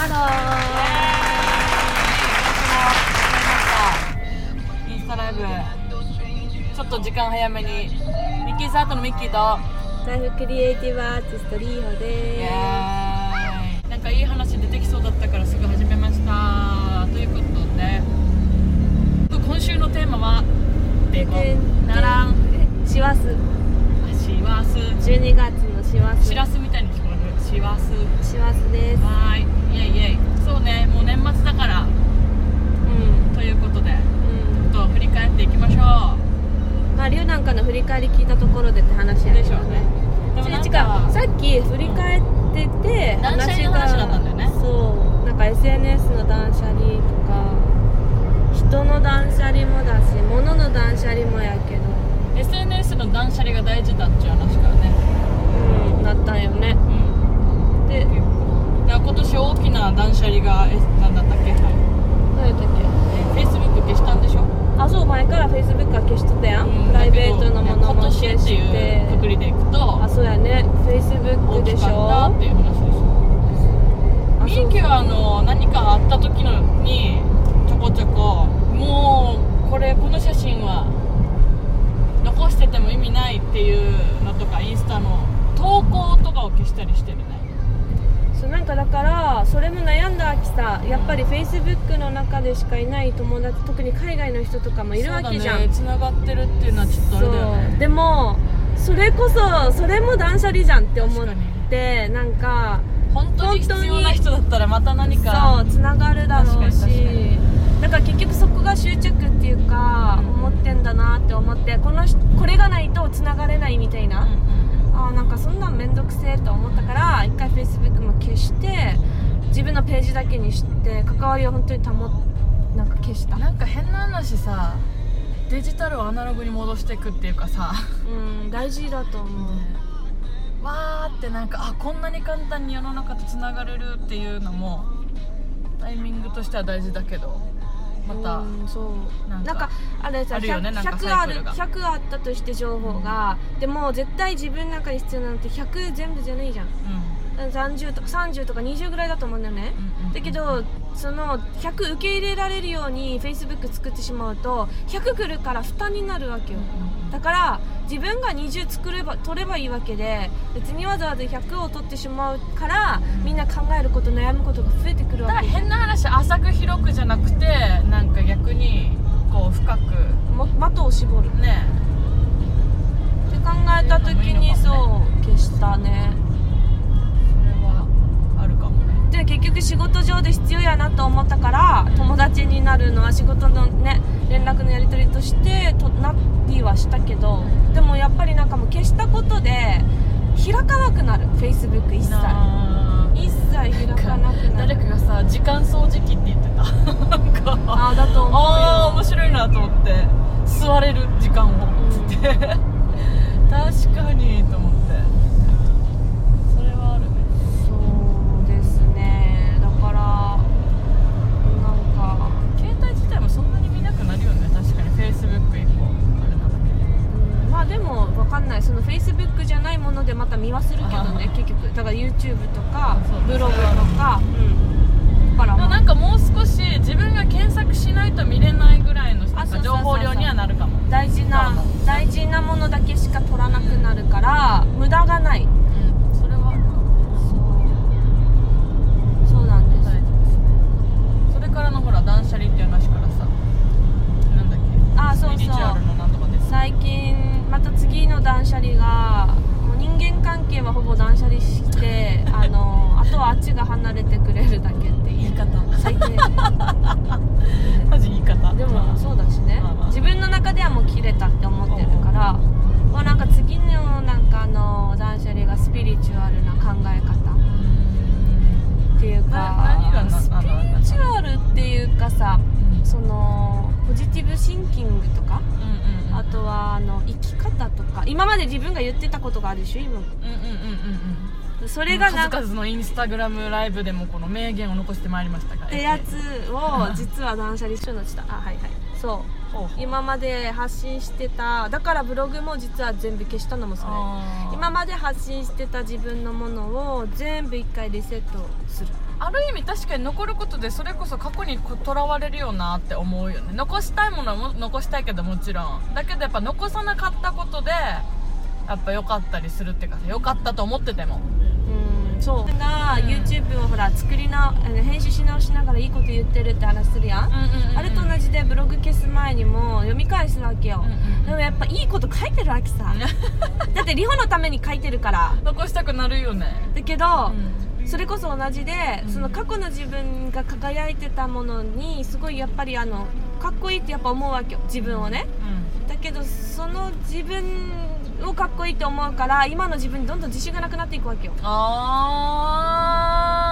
ハロインスタライブ。ちょっと時間早めに。ミッキーサートのミッキーと。ーライフクリエイティブアーティストリーホで。すなんかいい話出てきそうだったからすぐ始めました。ということで。今週のテーマはベコならん。師走。しわす12月の師走。しらすみたいに聞こえる。しわす師走です。はーいイエイイエイそうねもう年末だから。うん。ということで。うん。ちょっと振り返っていきましょまあ龍なんかの振り返り聞いたところでって話やけどうでしょうね。でもなんかさっき振り返ってて断捨離の話だったんだよね。そうなんか SNS の断捨離とか人の断捨離もだし物の断捨離もやけど。SNS の断捨離が大事だっちゅう話からね。うんなったんよね。うん。で今年大きな断捨離がえなんだったっけ？何やったっけ？え Facebook 消したんでしょ？あそう前から Facebook は消しとったやん、うんプライベートのものもだ消しけどいや今年ってていうくくりでいくとあそうやね。Facebook 大でしきかったょっていう話でしょあみゆきはあの何かあった時のにちょこちょこもうこれこの写真は残してても意味ないっていうのとかインスタの投稿とかを消したりしてるねそうなんかだからそれも悩んだわけさやっぱり Facebook の中でしかいない友達特に海外の人とかもいるわけじゃんそうだね繋がってるっていうのはちょっとあれだよね。でもそれこそそれも断捨離じゃんって思ってなんか本当に必要な人だったらまた何かそうつながるだろうし。だから結局そこが執着っていうかうん思ってんだなって思ってこの人これがないとつながれないみたいな、うんうんあーなんかそんなんめんどくせえと思ったから一回 Facebook も消して自分のページだけにして関わりを本当に保っなんか消した。なんか変な話さデジタルをアナログに戻していくっていうかさ。うん大事だと思う、わーってなんかあこんなに簡単に世の中とつながれるっていうのもタイミングとしては大事だけどまた、うんそう。なんかあれさあるよねなんか 100, あるサイクルが。100あったとして情報が、でも絶対自分の中に必要なのって100全部じゃないじゃん。30とか30とか20ぐらいだと思うんだよね、うんうん。だけどその100受け入れられるように Facebook 作ってしまうと100来るから負担になるわけよ、だから自分が20作れば取ればいいわけで別にわざわざ100を取ってしまうからみんな考えること悩むことが増えてくるだからわけ変な話浅く広くじゃなくてなんか逆にこう深く。も的を絞る。ってね考えた時にそう消したねで結局仕事上で必要やなと思ったから友達になるのは仕事のね連絡のやり取りとしてとなりはしたけどでもやっぱりなんかもう消したことで開かなくなる。Facebook 一切。なあ。一切開かなくなる。誰かがさ時間掃除機って言ってた。なんかああだと思うよ。ああ面白いなと思って。座れる時間を。つって、確かにと思ってないその Facebook じゃないものでまた見はするけどねあ結局。だから YouTube とかブログとかうん。だからまあなんかもう少し自分が検索しないと見れないぐらいの情報量にはなるかも。大事な大事なものだけしか取らなくなるから無駄がない。うん。それはあるかもそう。そうなんです。大事ですね。それからのほら断捨離っていう話からさなんだっけ？あそうそうスピリチュアルのなんとかです最近また次の断捨離がもう人間関係はほしてあのあとはあっちが離れてくれるだけって言い方最低。マジ言い方。でもそうだしね。まあまあ。自分の中ではもう切れたって思ってるから。まあなんか次のなんかあの断捨離がスピリチュアルな考え方。っていうかスピリチュアルっていうかさそのポジティブシンキングとかうんうんとはあの生き方とか。今まで自分が言ってたことがあるでしょ今。うんうんうんうんそうん。れがなんか数々のインスタグラムライブでもこの名言を残してまいりましたからってやつを実は断捨離しようのした。あはいはい。そう。ほうほう。今まで発信してた。だからブログも実は全部消したのもそれ。あー。今まで発信してた自分のものを全部一回リセットするある意味確かに残ることでそれこそ過去にとらわれるよなって思うよね。残したいものはも残したいけどもちろん。だけどやっぱ残さなかったことでやっぱ良かったりするっていうかさ良かったと思ってても。うんそう。がうん。YouTube をほら作りなあの編集し直しながらいいこと言ってるって話するやん、あれと同じでブログ消す前にも読み返すわけよ、うんうん。でもやっぱいいこと書いてるわけさ。だってリホのために書いてるから。残したくなるよね。だけど、うんそれこそ同じで、うん。その過去の自分が輝いてたものにすごいやっぱりあのかっこいいってやっぱ思うわけよ自分をね。だけどその自分をかっこいいって思うから今の自分にどんどん自信がなくなっていくわけよ。あ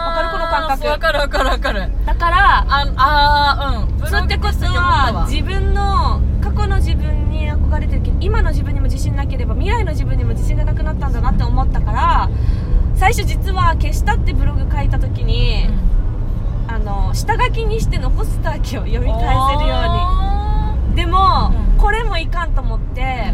あわかるこの感覚？わかるわかるわかる。だからああーうん。そうってことは自分の過去の自分に憧れてるけど今の自分にも自信なければ未来の自分にも自信がなくなったんだなって思ったから最初実は消したってブログ書いた時に、あの下書きにして残してたわけよ読み返せるよあうに。でも、うん。これもいかんと思ってー、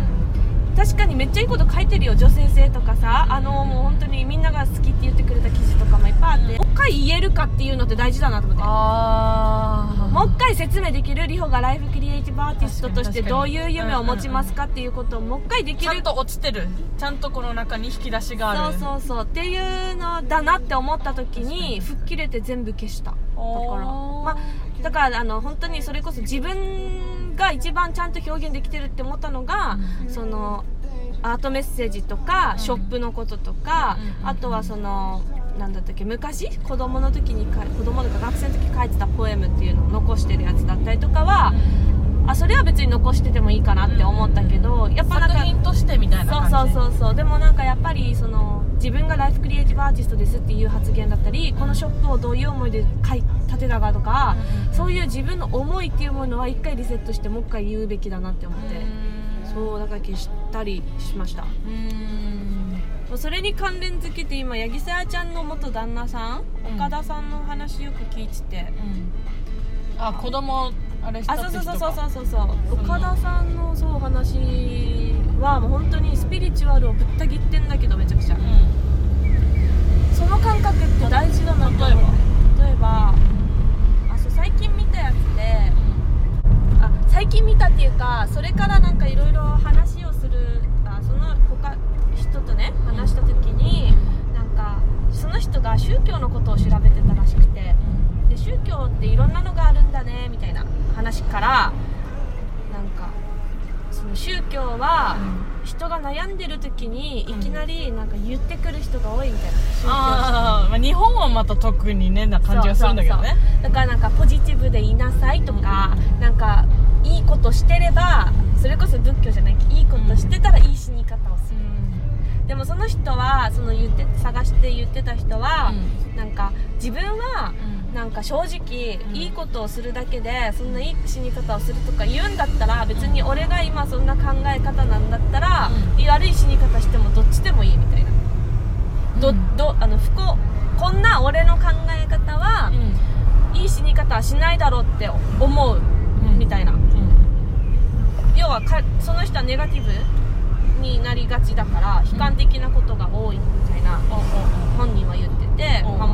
確かにめっちゃいいこと書いてるよ女性性とかさ。あのもう本当にみんなが好きって言ってくれた記事とかもいっぱいあって。もう一回言えるかっていうのって大事だなと思って。あー。もう一回説明できるリホがライフクリエイティブアーティストとしてどういう夢を持ちますかっていうことをもう一回できるちゃんと落ちてる。ちゃんとこの中に引き出しがある。そうそう。そうっていうのだなって思った時に吹っ切れて全部消した。だから。まあだからあの本当にそれこそ自分が一番ちゃんと表現できてるって思ったのが、うん。そのアートメッセージとか、うん。ショップのこととか、うん。あとはそのなんだったっけ昔子供の時にか子供とか学生の時書いてたポエムっていうのを残してるやつだったりとかは、あそれは別に残しててもいいかなって思ったけど、やっぱなんか作品としてみたいなそう感じそうそうそう。でもなんかやっぱりその自分がライフクリエイティブアーティストですっていう発言だったりこのショップをどういう思いで買い立てたかとか、そういう自分の思いっていうものは一回リセットしてもう一回言うべきだなって思って、そうだから消したりしました。それに関連づけて今八木さやちゃんの元旦那さん、うん。岡田さんの話よく聞いてて、あ子供あれしたあそうそうそうそうかそうそう。岡田さんのそう話はもう本当にスピリチュアルをぶった切ってんだけどめちゃくちゃ、その感覚って大事だなと思う。例えば？例えばあそう最近見たやつであ最近見たっていうかそれからなんかいろいろ話をするあその他人とね話した時になんかその人が宗教のことを調べてたらしくて。で宗教っていろんなのがあるんだねみたいな話からなんかその宗教は人が悩んでる時にいきなりなんか言ってくる人が多いみたいな宗教ああ、まあ、日本はまた特にねな感じがするんだけどね。だからなんかポジティブでいなさいとか、なんかいいことしてればそれこそ仏教じゃないけどいいことしてたらいい死に方をする、でもその人はその言って探して言ってた人は、なんか自分はなんか正直、うん。いいことをするだけでそんないい死に方をするとか言うんだったら別に俺が今そんな考え方なんだったら、うん。悪い死に方してもどっちでもいいみたいな、どうん。どあの不幸こんな俺の考え方は、いい死に方はしないだろうって思う、みたいな。要はかその人はネガティブになりがちだから悲観的なことが多いみたいな、本人は言ってて、うん。まあ、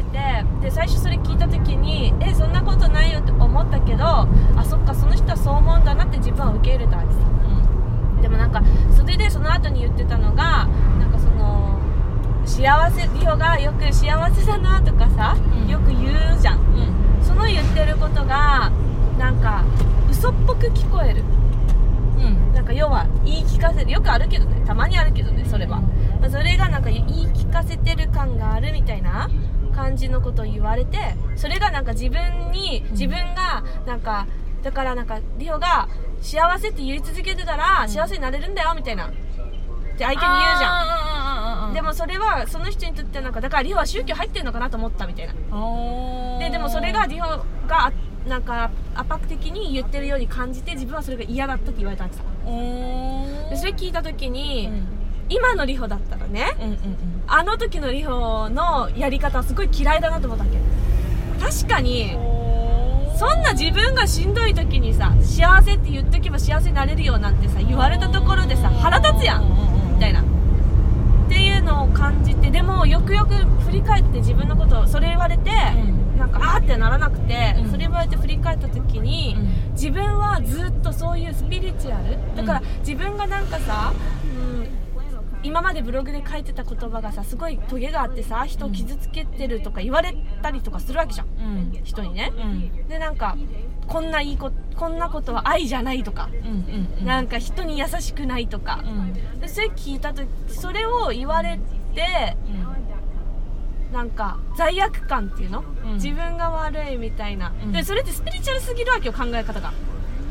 っててで最初それ聞いた時にえそんなことないよって思ったけどあそっかその人はそう思うんだなって自分は受け入れたわけですでもなんかそれでその後に言ってたのがなんかその幸せリオがよく幸せだなとかさ、うん。よく言うじゃん。その言ってることがなんか嘘っぽく聞こえる。なんか要は言い聞かせる。よくあるけどね。たまにあるけどねそれは、まあそれがなんか言い聞かせてる感があるみたいな感じのことを言われてそれがなんか自分にん。自分がなんかだからなんかリオが幸せって言い続けてたらうん。幸せになれるんだよみたいな。って相手に言うじゃん。ゃでもそれはその人にとってなんかだからリオは宗教入ってるのかなと思ったみたいな。ででもそれがリオがなんか圧迫的に言ってるように感じて自分はそれが嫌だったって言われたんですよ。でそれ聞いた時に、今のリホだったらねあの時のリホのやり方はすごい嫌いだなと思ったわけ。確かにそんな自分がしんどい時にさ幸せって言っとけば幸せになれるよなんてさ言われたところでさ腹立つやんみたいな。っていうのを感じてでもよくよく振り返って自分のことそれ言われて、うん。なんかあーってならなくて、うん。それ言われて振り返った時に、うん。自分はずっとそういうスピリチュアル？だからうん。自分がなんかさ、うん、今までブログで書いてた言葉がさすごいトゲがあってさ人を傷つけてるとか言われたりとかするわけじゃん。うん。人にね。うん。でなんかこんないいここんなことは愛じゃないとか、うんうんなんか人に優しくないとか。う、ん。でそれ聞いた時それを言われてなんか罪悪感っていうの、うん。自分が悪いみたいな、うん。でそれってスピリチュアルすぎるわけよ考え方が。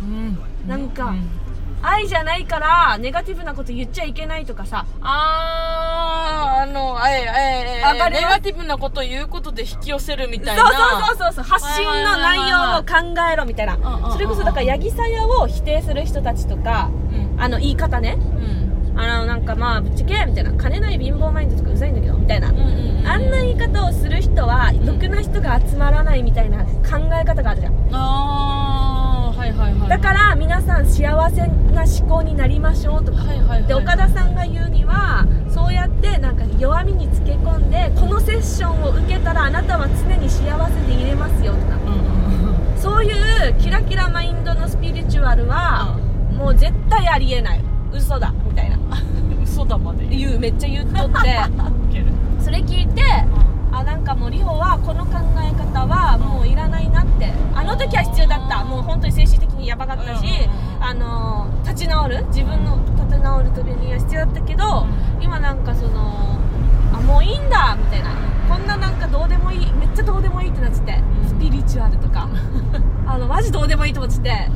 うん。なんかうん愛じゃないからネガティブなこと言っちゃいけないとかさ。あーあのええええわかります。ネガティブなことを言うことで引き寄せるみそうたいな。そうそうそう発信の内容を考えろみたいな。それこそだからヤギサヤを否定する人たちとかうん。あの言い方ね。うん。あのなんかまあぶっちゃけみたいな金ない貧乏マインドとかうざいんだけどみたいな。うんうんうんあんな言い方をする人はろくな人が集まらないみたいな考え方があるじゃん。ああはいはいはい。だから皆さん幸せな思考になりましょうとか。はいはいはい。で岡田さんが言うにはそうやってなんか弱みにつけ込んでこのセッションを受けたらあなたは常に幸せでいれますよとか。うんうんうん。そういうキラキラマインドのスピリチュアルはもう絶対ありえない。嘘だみたいな。嘘だまで言う。めっちゃ言っとって。それ聞いてあなんかもうリホはこの考え方はもういらないなって。あの時は必要だった。もう本当に精神的にやばかったしうんあの立ち直る。自分の立て直るためには必要だったけど今なんかそのあもういいんだみたいな。こんななんかどうでもいいめっちゃどうでもいいってなってて。うん。スピリチュアルとか。あのマジどうでもいいと思ってて。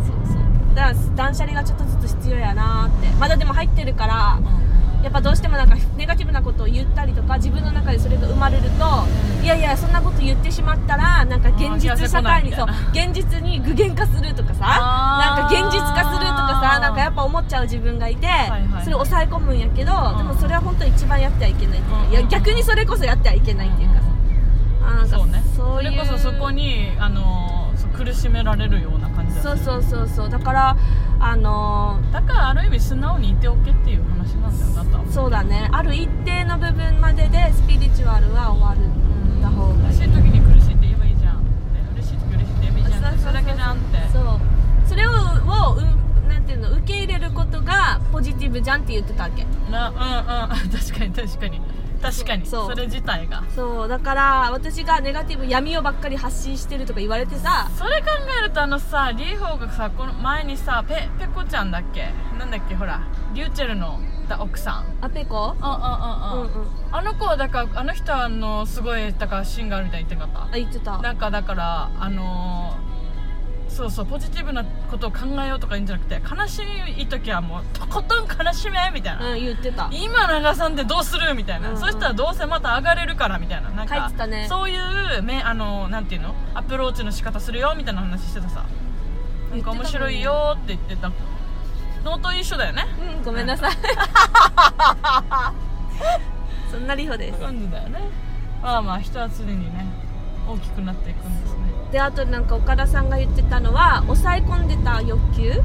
そうそう。だから断捨離がちょっとずつ必要やなーって。まだでも入ってるからやっぱどうしてもなんかネガティブなことを言ったりとか自分の中でそれが生まれるといやいやそんなこと言ってしまったらなんか現実社会にそう現実に具現化するとかさなんか現実化するとかさなんかやっぱ思っちゃう自分がいて、それを抑え込むんやけど、うん。でもそれは本当に一番やってはいけないっていうか、うんいや逆にそれこそやってはいけないっていうかさ、あーなんかそうね。それこそそこにあの苦しめられるような感じだそうそうそうそう。だからあのーだからある意味素直にいておけっていう話なんだよだったらそうだね。ある一定の部分まででスピリチュアルは終わるた方がいい。嬉しい時に苦しいって言えばいいじゃん。で嬉しい時嬉しいって言えばいいじゃん。それだけじゃんってそう。それををうなんていうの受け入れることがポジティブじゃんって言ってたわけ。なうんうん。確かに確かに確かにそう。それ自体が。そう。だから私がネガティブ闇をばっかり発信してるとか言われてさそれ考えるとあのさリーホーがさこの前にさペペコちゃんだっけ？なんだっけ？ほらリューチェルの奥さん。あペコ？うんうんうんうん、うんうん。あの子はだからあの人はあのすごいだから芯があるみたいに言ってなかっあ言ってたた。なんかだからあのーそうそうポジティブなことを考えようとか言うんじゃなくて悲しい時はもうとことん悲しめみたいな、うん言ってた。今流さんでどうするみたいな、うん。うんそしたらどうせまた上がれるからみたいな。なんかね。そういうめあのなんていうのアプローチの仕方するよみたいな話してたさ。なんか面白いよって言ってた。ノート一緒だよね。うんごめんなさい。そんなリホです。感じだよね。まあまあ人は常にね大きくなっていくんですね、であとなんか岡田さんが言ってたのは抑え込んでた欲求？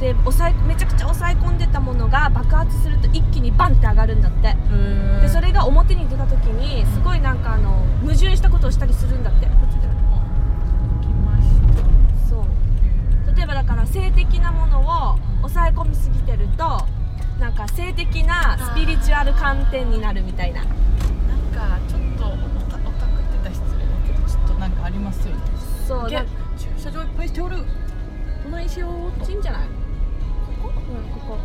例えば抑えめちゃくちゃ抑え込んでたものが爆発すると一気にバンって上がるんだって。うんでそれが表に出た時にすごいなんかあの矛盾したことをしたりするんだって。そう。例えばだから性的なものを抑え込みすぎてるとなんか性的なスピリチュアル観点になるみたいななんかちょっとオタオタクって言ったら失礼だけどちょっとなんかありますよね。そう駐車場いっぱいしておる。どないしようこっちいいんじゃないここ？うんここ。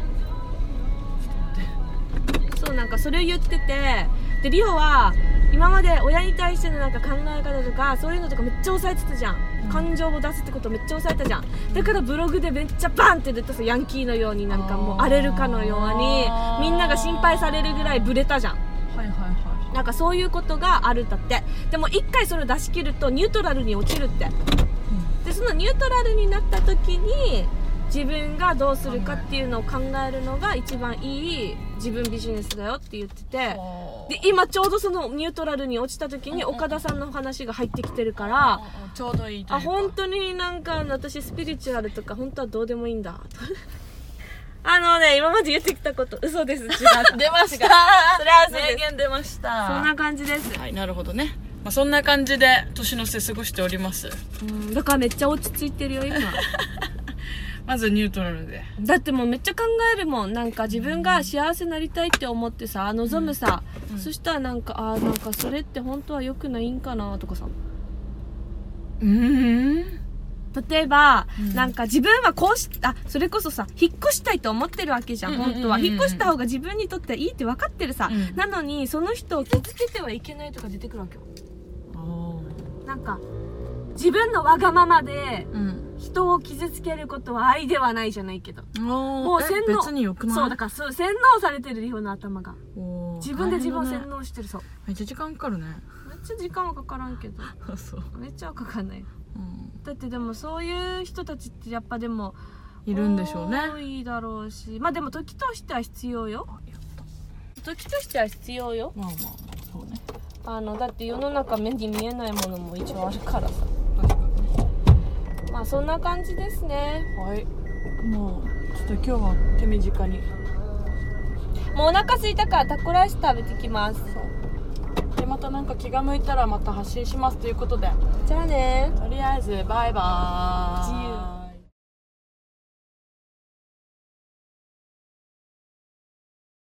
そうなんかそれを言ってて。でリオは今まで親に対してのなんか考え方とかそういうのとかめっちゃ抑えてたじゃん、うん。感情を出すってことめっちゃ抑えたじゃん。だからブログでめっちゃバンって出たさヤンキーのようになんかもう荒れるかのようにみんなが心配されるぐらいブレたじゃんなんかそういうことがあるんだって。でも一回それを出し切るとニュートラルに落ちるって。でそのニュートラルになった時に自分がどうするかっていうのを考えるのが一番いい自分ビジネスだよって言ってて。で今ちょうどそのニュートラルに落ちた時に岡田さんの話が入ってきてるからちょうどいいあ本当になんか私スピリチュアルとか本当はどうでもいいんだあのね今まで言ってきたこと嘘です。違う。出ました。それは嘘です。名言出ました。そんな感じです。はいなるほどね、まあ、そんな感じで年の瀬過ごしております。うんだからめっちゃ落ち着いてるよ今。まずニュートラルで。だってもうめっちゃ考えるもん。なんか自分が幸せになりたいって思ってさ望むさ、うん。そしたらなんかあーなんかそれって本当は良くないんかなとかさ。うん例えば、うん。なんか自分はこうしあそれこそさ引っ越したいと思ってるわけじゃん、本当は。引っ越した方が自分にとってはいいって分かってるさ、うん。なのにその人を傷つけてはいけないとか出てくるわけよ。なんか自分のわがままでうん。人を傷つけることは愛ではないじゃないけど。ももう洗脳別によくない？そうだからそう洗脳されてるリホの頭が。自分で自分を洗脳してるそう。めっちゃ時間かかるね。めっちゃ時間はかからんけど。あ そう、めっちゃはかかんない。うん、だってでもそういう人たちってやっぱでもいるんでしょうね。多いだろうし。まあでも時としては必要よ。時としては必要よ。まあまあまあそうね。あのだって世の中目に見えないものも一応あるからさ。確かにまあそんな感じですね。はい。もうちょっと今日は手短に。もうお腹空いたからタコライス食べてきますでまたなんか気が向いたらまた発信しますということで。じゃあね。とりあえずバイバーイ